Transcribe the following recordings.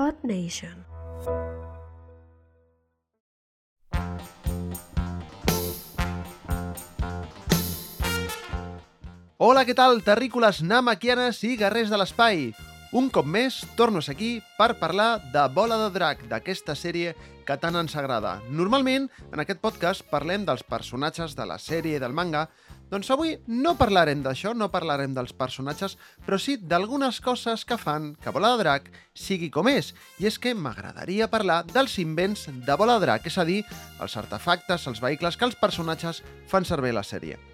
Earth Nation. Hola, què tal, terrícoles namaquianes i guerrers de l'espai? Un cop més, torno aquí per parlar de Bola de Drac, d'aquesta sèrie que tant ens agrada. Normalment, en aquest podcast parlem dels personatges de la sèrie i del manga, doncs avui no parlarem d'això, no parlarem dels personatges, però sí d'algunes coses que fan que Bola de Drac sigui com és. I és que m'agradaria parlar dels invents de Bola de Drac, és a dir, els artefactes, els vehicles que els personatges fan servir a la sèrie.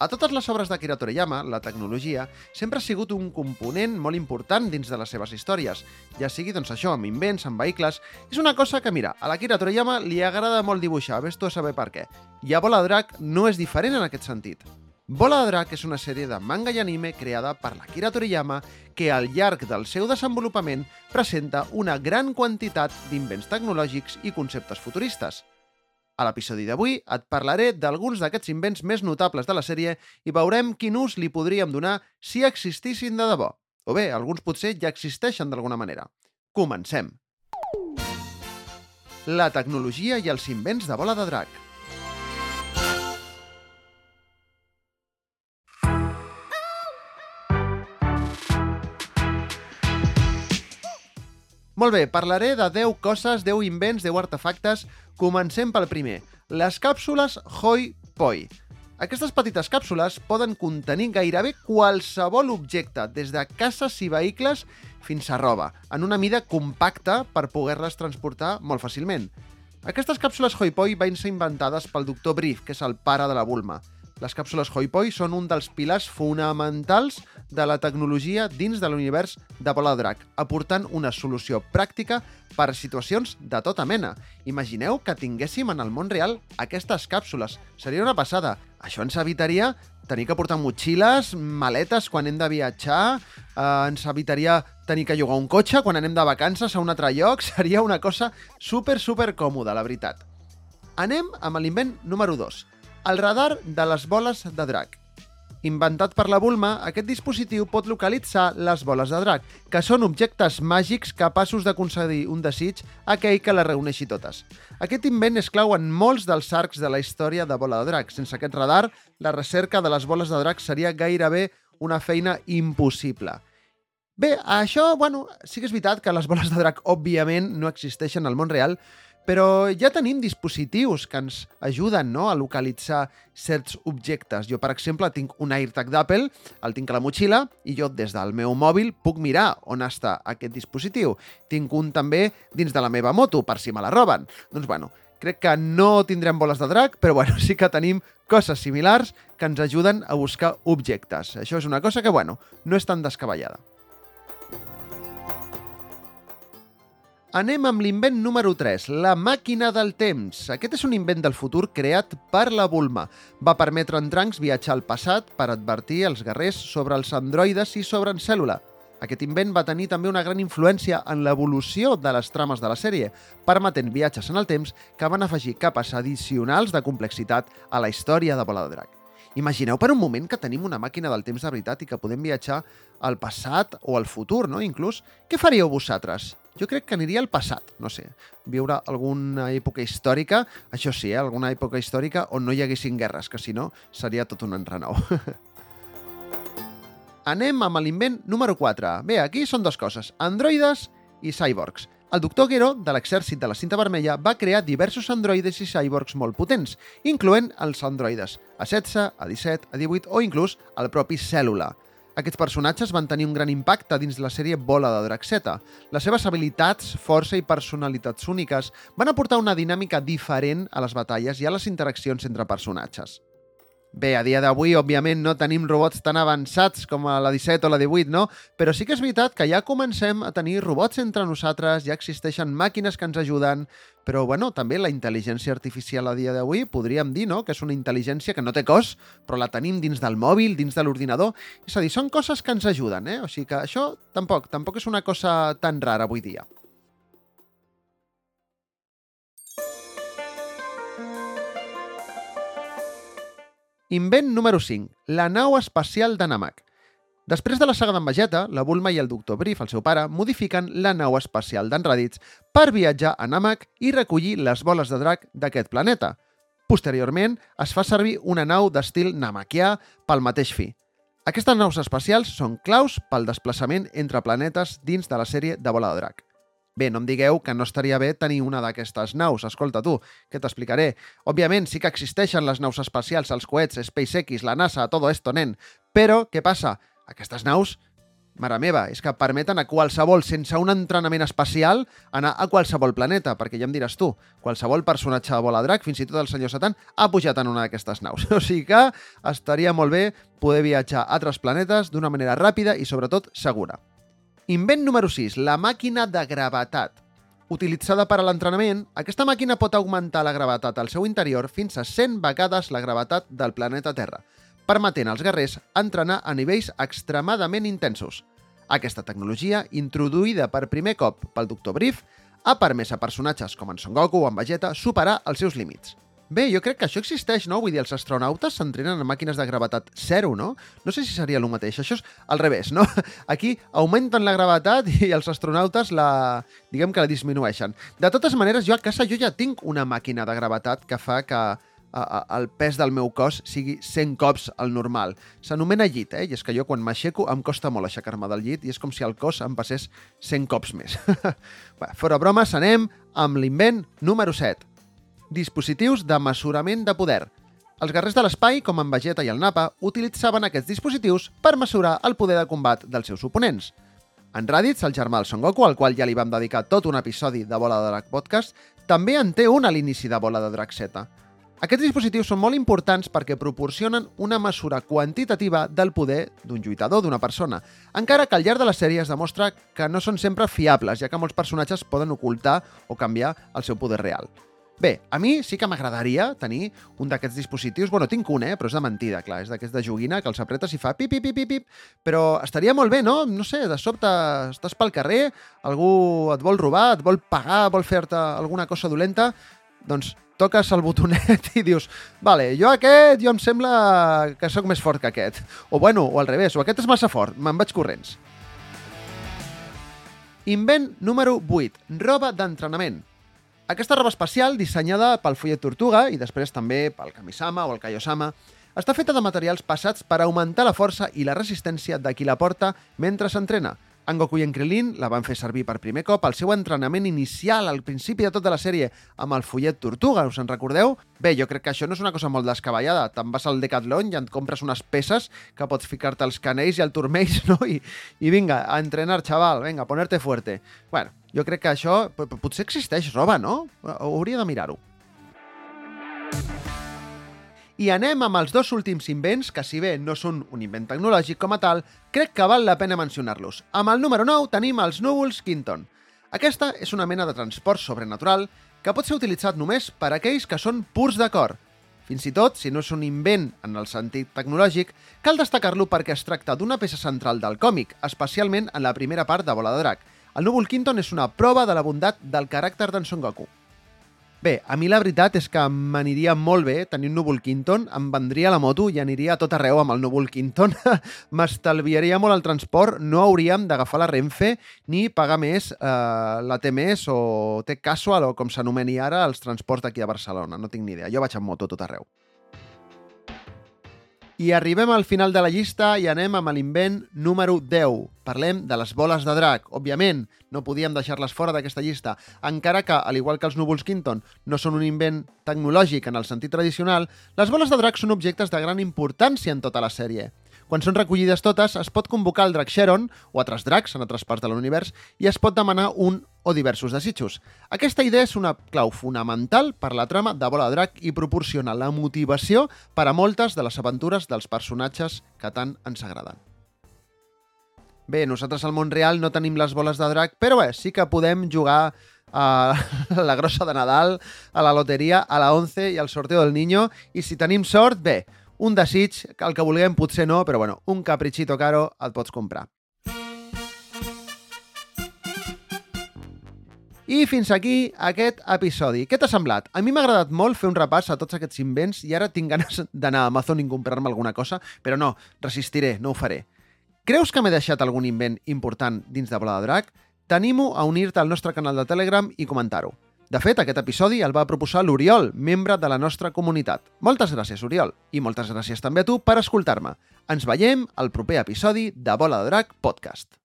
A totes les obres d'Akira Toriyama, la tecnologia sempre ha sigut un component molt important dins de les seves històries, ja sigui doncs això, amb invents, amb vehicles... És una cosa que, mira, a l'Akira Toriyama li agrada molt dibuixar, ves tu a saber per què. I a Bola Drac no és diferent en aquest sentit. Bola de Drac és una sèrie de manga i anime creada per l'Akira Toriyama que al llarg del seu desenvolupament presenta una gran quantitat d'invents tecnològics i conceptes futuristes. A l'episodi d'avui et parlaré d'alguns d'aquests invents més notables de la sèrie i veurem quin ús li podríem donar si existissin de debò. O bé, alguns potser ja existeixen d'alguna manera. Comencem! La tecnologia i els invents de bola de drac. Molt bé, parlaré de 10 coses, 10 invents, 10 artefactes. Comencem pel primer, les càpsules Hoi Poi. Aquestes petites càpsules poden contenir gairebé qualsevol objecte, des de cases i vehicles fins a roba, en una mida compacta per poder-les transportar molt fàcilment. Aquestes càpsules Hoi Poi van ser inventades pel doctor Brief, que és el pare de la Bulma. Les càpsules Hoi-Poi són un dels pilars fonamentals de la tecnologia dins de l'univers de Drac, aportant una solució pràctica per a situacions de tota mena. Imagineu que tinguéssim en el món real aquestes càpsules. Seria una passada. Això ens evitaria tenir que portar motxilles, maletes quan hem de viatjar, eh, ens evitaria tenir que llogar un cotxe quan anem de vacances a un altre lloc, seria una cosa super, super còmoda, la veritat. Anem amb l'invent número 2, el radar de les boles de drac. Inventat per la Bulma, aquest dispositiu pot localitzar les boles de drac, que són objectes màgics capaços de concedir un desig a aquell que les reuneixi totes. Aquest invent és clau en molts dels arcs de la història de Bola de Drac. Sense aquest radar, la recerca de les boles de drac seria gairebé una feina impossible. Bé, això, bueno, sí que és veritat que les boles de drac, òbviament, no existeixen al món real, però ja tenim dispositius que ens ajuden no, a localitzar certs objectes. Jo, per exemple, tinc un AirTag d'Apple, el tinc a la motxilla, i jo des del meu mòbil puc mirar on està aquest dispositiu. Tinc un també dins de la meva moto, per si me la roben. Doncs, bueno, crec que no tindrem boles de drac, però bueno, sí que tenim coses similars que ens ajuden a buscar objectes. Això és una cosa que, bueno, no és tan descabellada. Anem amb l'invent número 3, la màquina del temps. Aquest és un invent del futur creat per la Bulma. Va permetre en Trunks viatjar al passat per advertir els guerrers sobre els androides i sobre en Cèl·lula. Aquest invent va tenir també una gran influència en l'evolució de les trames de la sèrie, permetent viatges en el temps que van afegir capes addicionals de complexitat a la història de Bola de Drac. Imagineu per un moment que tenim una màquina del temps de veritat i que podem viatjar al passat o al futur, no? Inclús, què faríeu vosaltres? Jo crec que aniria al passat, no sé, viure alguna època històrica, això sí, eh, alguna època històrica on no hi haguessin guerres, que si no seria tot un enrenou. Anem amb l'invent número 4. Bé, aquí són dues coses, androides i cyborgs. El doctor Gero, de l'exèrcit de la cinta vermella, va crear diversos androides i cyborgs molt potents, incloent els androides A16, A17, A18 o inclús el propi Cèl·lula. Aquests personatges van tenir un gran impacte dins la sèrie Bola de Draxeta. Les seves habilitats, força i personalitats úniques van aportar una dinàmica diferent a les batalles i a les interaccions entre personatges. Bé, a dia d'avui, òbviament, no tenim robots tan avançats com a la 17 o la 18, no? Però sí que és veritat que ja comencem a tenir robots entre nosaltres, ja existeixen màquines que ens ajuden, però, bueno, també la intel·ligència artificial a dia d'avui podríem dir, no?, que és una intel·ligència que no té cos, però la tenim dins del mòbil, dins de l'ordinador. És a dir, són coses que ens ajuden, eh? O sigui que això tampoc, tampoc és una cosa tan rara avui dia. Invent número 5. La nau espacial de Namak. Després de la saga d'en Vegeta, la Bulma i el Dr. Brief, el seu pare, modifiquen la nau espacial d'en Raditz per viatjar a Namek i recollir les boles de drac d'aquest planeta. Posteriorment, es fa servir una nau d'estil namakià pel mateix fi. Aquestes naus espacials són claus pel desplaçament entre planetes dins de la sèrie de Bola de Drac. Bé, no em digueu que no estaria bé tenir una d'aquestes naus. Escolta, tu, que t'explicaré. Òbviament, sí que existeixen les naus espacials, els coets, SpaceX, la NASA, todo esto, nen. Però, què passa? Aquestes naus Mare meva, és que permeten a qualsevol, sense un entrenament espacial, anar a qualsevol planeta, perquè ja em diràs tu, qualsevol personatge de bola drac, fins i tot el senyor Satan, ha pujat en una d'aquestes naus. O sigui que estaria molt bé poder viatjar a altres planetes d'una manera ràpida i, sobretot, segura. Invent número 6, la màquina de gravetat. Utilitzada per a l'entrenament, aquesta màquina pot augmentar la gravetat al seu interior fins a 100 vegades la gravetat del planeta Terra, permetent als guerrers entrenar a nivells extremadament intensos. Aquesta tecnologia, introduïda per primer cop pel Dr. Brief, ha permès a personatges com en Son Goku o en Vegeta superar els seus límits. Bé, jo crec que això existeix, no? Vull dir, els astronautes s'entrenen en màquines de gravetat zero, no? No sé si seria el mateix. Això és al revés, no? Aquí augmenten la gravetat i els astronautes la... diguem que la disminueixen. De totes maneres, jo a casa jo ja tinc una màquina de gravetat que fa que el pes del meu cos sigui 100 cops el normal. S'anomena llit, eh? I és que jo quan m'aixeco em costa molt aixecar-me del llit i és com si el cos em passés 100 cops més. Bé, fora bromes, anem amb l'invent número 7. Dispositius de mesurament de poder. Els guerrers de l'espai, com en Vegeta i el Napa, utilitzaven aquests dispositius per mesurar el poder de combat dels seus oponents. En Raditz, el germà del Son Goku, al qual ja li vam dedicar tot un episodi de Bola de Drac Podcast, també en té un a l'inici de Bola de Drac Z. Aquests dispositius són molt importants perquè proporcionen una mesura quantitativa del poder d'un lluitador, d'una persona, encara que al llarg de la sèrie es demostra que no són sempre fiables, ja que molts personatges poden ocultar o canviar el seu poder real. Bé, a mi sí que m'agradaria tenir un d'aquests dispositius. Bueno, tinc un, eh? però és de mentida, clar. És d'aquests de joguina que els apretes i fa pip, pip, pip, pip, Però estaria molt bé, no? No sé, de sobte estàs pel carrer, algú et vol robar, et vol pagar, vol fer-te alguna cosa dolenta, doncs toques el botonet i dius vale, jo aquest, jo em sembla que sóc més fort que aquest. O bueno, o al revés, o aquest és massa fort, me'n vaig corrents. Invent número 8. Roba d'entrenament. Aquesta roba espacial, dissenyada pel Follet Tortuga i després també pel Kamisama o el Kaiosama, està feta de materials passats per augmentar la força i la resistència de qui la porta mentre s'entrena – en Goku i en Krillin la van fer servir per primer cop al seu entrenament inicial, al principi de tota la sèrie, amb el fullet Tortuga, us en recordeu? Bé, jo crec que això no és una cosa molt descabellada. Te'n vas al Decathlon i et compres unes peces que pots ficar-te als canells i al turmells, no? I, I vinga, a entrenar, xaval, vinga, a ponerte fuerte. Bueno, jo crec que això... Potser existeix roba, no? Hauria de mirar-ho. I anem amb els dos últims invents, que si bé no són un invent tecnològic com a tal, crec que val la pena mencionar-los. Amb el número 9 tenim els núvols Quinton. Aquesta és una mena de transport sobrenatural que pot ser utilitzat només per aquells que són purs de cor. Fins i tot, si no és un invent en el sentit tecnològic, cal destacar-lo perquè es tracta d'una peça central del còmic, especialment en la primera part de Bola de Drac. El núvol Quinton és una prova de la bondat del caràcter d'en Son Goku. Bé, a mi la veritat és que m'aniria molt bé tenir un núvol Quinton, em vendria la moto i aniria a tot arreu amb el núvol Quinton, m'estalviaria molt el transport, no hauríem d'agafar la Renfe ni pagar més eh, la T-Més o T-Casual o com s'anomeni ara els transports d'aquí a Barcelona, no tinc ni idea, jo vaig amb moto tot arreu. I arribem al final de la llista i anem amb l'invent número 10. Parlem de les boles de drac. Òbviament, no podíem deixar-les fora d'aquesta llista, encara que, al igual que els núvols Quinton, no són un invent tecnològic en el sentit tradicional, les boles de drac són objectes de gran importància en tota la sèrie. Quan són recollides totes, es pot convocar el drac Sharon o altres dracs en altres parts de l'univers i es pot demanar un o diversos desitjos. Aquesta idea és una clau fonamental per la trama de Bola de Drac i proporciona la motivació per a moltes de les aventures dels personatges que tant ens agraden. Bé, nosaltres al món real no tenim les boles de drac, però bé, sí que podem jugar a la grossa de Nadal, a la loteria, a la 11 i al sorteo del Niño, i si tenim sort, bé, un desig, el que vulguem potser no, però bueno, un caprichito caro el pots comprar. I fins aquí aquest episodi. Què t'ha semblat? A mi m'ha agradat molt fer un repàs a tots aquests invents i ara tinc ganes d'anar a Amazon i comprar-me alguna cosa, però no, resistiré, no ho faré. Creus que m'he deixat algun invent important dins de Bola de Drac? T'animo a unir-te al nostre canal de Telegram i comentar-ho. De fet, aquest episodi el va proposar l'Oriol, membre de la nostra comunitat. Moltes gràcies, Oriol, i moltes gràcies també a tu per escoltar-me. Ens veiem al proper episodi de Bola de Drac Podcast.